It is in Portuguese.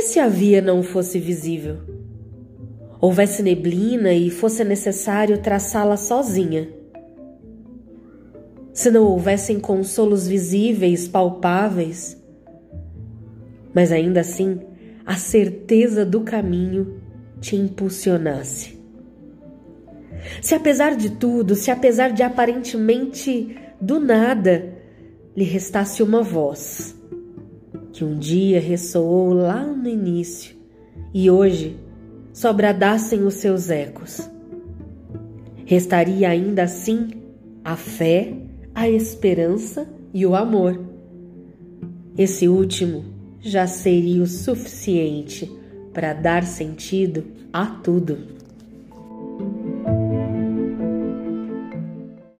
E se a via não fosse visível? Houvesse neblina e fosse necessário traçá-la sozinha? Se não houvessem consolos visíveis, palpáveis? Mas ainda assim, a certeza do caminho te impulsionasse. Se apesar de tudo, se apesar de aparentemente do nada, lhe restasse uma voz que um dia ressoou lá no início e hoje só bradassem os seus ecos. Restaria ainda assim a fé, a esperança e o amor. Esse último já seria o suficiente para dar sentido a tudo.